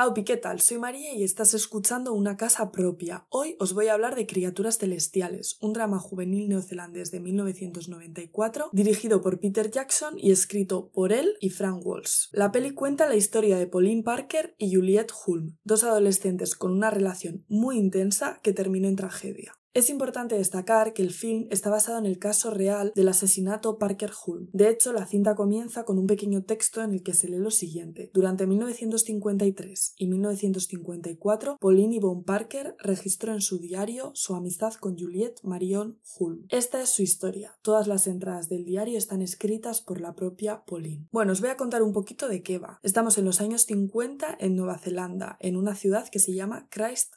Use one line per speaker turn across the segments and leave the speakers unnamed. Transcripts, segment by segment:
Aupi, ¿qué tal? Soy María y estás escuchando Una casa propia. Hoy os voy a hablar de Criaturas Celestiales, un drama juvenil neozelandés de 1994, dirigido por Peter Jackson y escrito por él y Frank Walsh. La peli cuenta la historia de Pauline Parker y Juliette Hulme, dos adolescentes con una relación muy intensa que terminó en tragedia. Es importante destacar que el film está basado en el caso real del asesinato Parker Hulme. De hecho, la cinta comienza con un pequeño texto en el que se lee lo siguiente. Durante 1953 y 1954, Pauline Yvonne Parker registró en su diario su amistad con Juliette Marion Hulme. Esta es su historia. Todas las entradas del diario están escritas por la propia Pauline. Bueno, os voy a contar un poquito de qué va. Estamos en los años 50 en Nueva Zelanda, en una ciudad que se llama Christ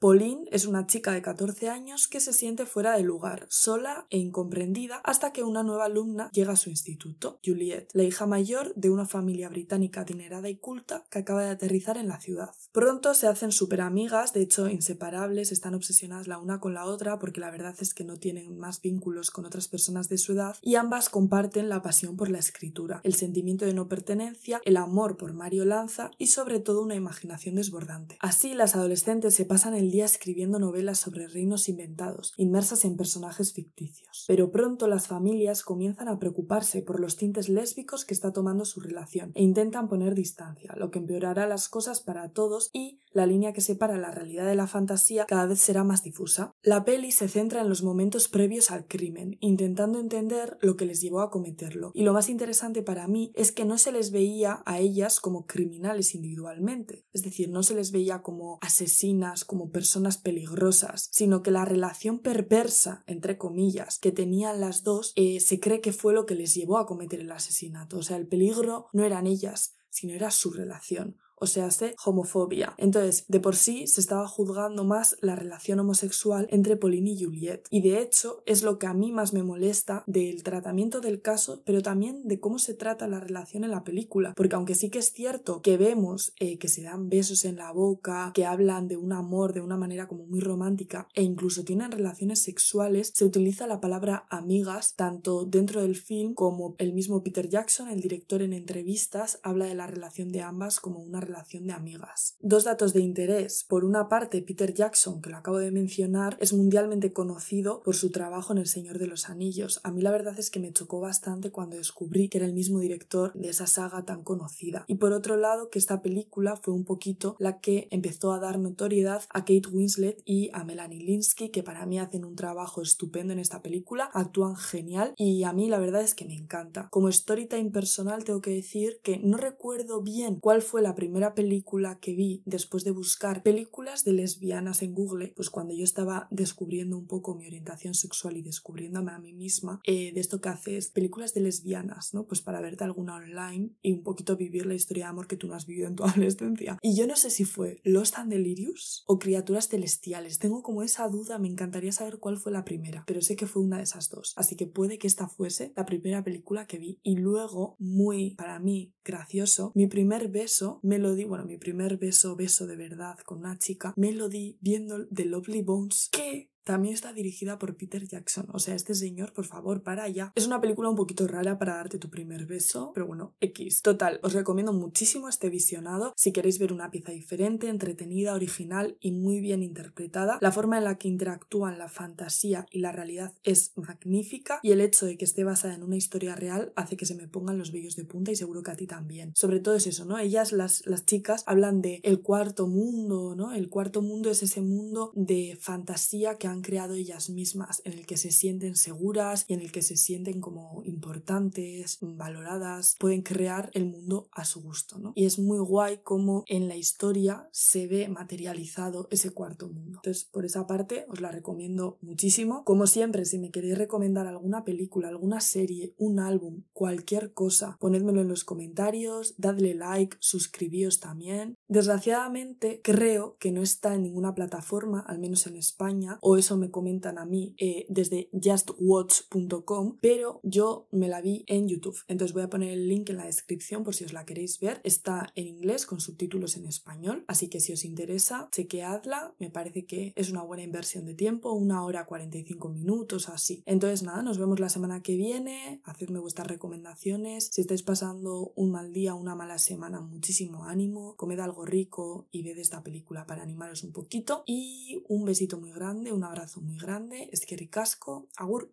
Pauline es una chica de 14 años que se siente fuera de lugar, sola e incomprendida, hasta que una nueva alumna llega a su instituto, Juliette, la hija mayor de una familia británica adinerada y culta que acaba de aterrizar en la ciudad. Pronto se hacen súper amigas, de hecho inseparables, están obsesionadas la una con la otra porque la verdad es que no tienen más vínculos con otras personas de su edad y ambas comparten la pasión por la escritura, el sentimiento de no pertenencia, el amor por Mario Lanza y sobre todo una imaginación desbordante. Así las adolescentes se pasan el día escribiendo novelas sobre reinos inventados, inmersas en personajes ficticios. Pero pronto las familias comienzan a preocuparse por los tintes lésbicos que está tomando su relación e intentan poner distancia, lo que empeorará las cosas para todos y la línea que separa la realidad de la fantasía cada vez será más difusa. La peli se centra en los momentos previos al crimen, intentando entender lo que les llevó a cometerlo. Y lo más interesante para mí es que no se les veía a ellas como criminales individualmente, es decir, no se les veía como asesinos como personas peligrosas, sino que la relación perversa, entre comillas, que tenían las dos, eh, se cree que fue lo que les llevó a cometer el asesinato. O sea, el peligro no eran ellas, sino era su relación o sea, hace homofobia. Entonces, de por sí se estaba juzgando más la relación homosexual entre Pauline y Juliette. Y de hecho, es lo que a mí más me molesta del tratamiento del caso, pero también de cómo se trata la relación en la película. Porque aunque sí que es cierto que vemos eh, que se dan besos en la boca, que hablan de un amor de una manera como muy romántica e incluso tienen relaciones sexuales, se utiliza la palabra amigas tanto dentro del film como el mismo Peter Jackson, el director en entrevistas, habla de la relación de ambas como una relación de amigas. Dos datos de interés. Por una parte, Peter Jackson, que lo acabo de mencionar, es mundialmente conocido por su trabajo en El Señor de los Anillos. A mí la verdad es que me chocó bastante cuando descubrí que era el mismo director de esa saga tan conocida. Y por otro lado, que esta película fue un poquito la que empezó a dar notoriedad a Kate Winslet y a Melanie Linsky, que para mí hacen un trabajo estupendo en esta película, actúan genial y a mí la verdad es que me encanta. Como storytime personal tengo que decir que no recuerdo bien cuál fue la primera película que vi después de buscar películas de lesbianas en Google, pues cuando yo estaba descubriendo un poco mi orientación sexual y descubriéndome a mí misma, eh, de esto que haces películas de lesbianas, ¿no? Pues para verte alguna online y un poquito vivir la historia de amor que tú no has vivido en tu adolescencia. Y yo no sé si fue Lost and Delirious o Criaturas Celestiales. Tengo como esa duda, me encantaría saber cuál fue la primera, pero sé que fue una de esas dos. Así que puede que esta fuese la primera película que vi. Y luego, muy para mí gracioso, mi primer beso me lo bueno, mi primer beso, beso de verdad con una chica, me lo di viendo The Lovely Bones, que también está dirigida por Peter Jackson. O sea, este señor, por favor, para ya. Es una película un poquito rara para darte tu primer beso, pero bueno, X. Total, os recomiendo muchísimo este visionado si queréis ver una pieza diferente, entretenida, original y muy bien interpretada. La forma en la que interactúan la fantasía y la realidad es magnífica y el hecho de que esté basada en una historia real hace que se me pongan los vellos de punta y seguro que a ti también. Sobre todo es eso, ¿no? Ellas, las, las chicas, hablan de el cuarto mundo, ¿no? El cuarto mundo es ese mundo de fantasía que han creado ellas mismas, en el que se sienten seguras y en el que se sienten como importantes, valoradas, pueden crear el mundo a su gusto, ¿no? Y es muy guay como en la historia se ve materializado ese cuarto mundo. Entonces, por esa parte os la recomiendo muchísimo. Como siempre, si me queréis recomendar alguna película, alguna serie, un álbum, cualquier cosa, ponedmelo en los comentarios, dadle like, suscribíos también. Desgraciadamente, creo que no está en ninguna plataforma, al menos en España, o eso me comentan a mí eh, desde justwatch.com, pero yo me la vi en YouTube. Entonces voy a poner el link en la descripción por si os la queréis ver. Está en inglés con subtítulos en español, así que si os interesa, chequeadla. Me parece que es una buena inversión de tiempo, una hora 45 minutos, así. Entonces nada, nos vemos la semana que viene. Hacedme vuestras recomendaciones. Si estáis pasando un mal día, una mala semana, muchísimo ánimo. Comed algo rico y ved esta película para animaros un poquito. Y un besito muy grande, un abrazo muy grande, es que ricasco, agur.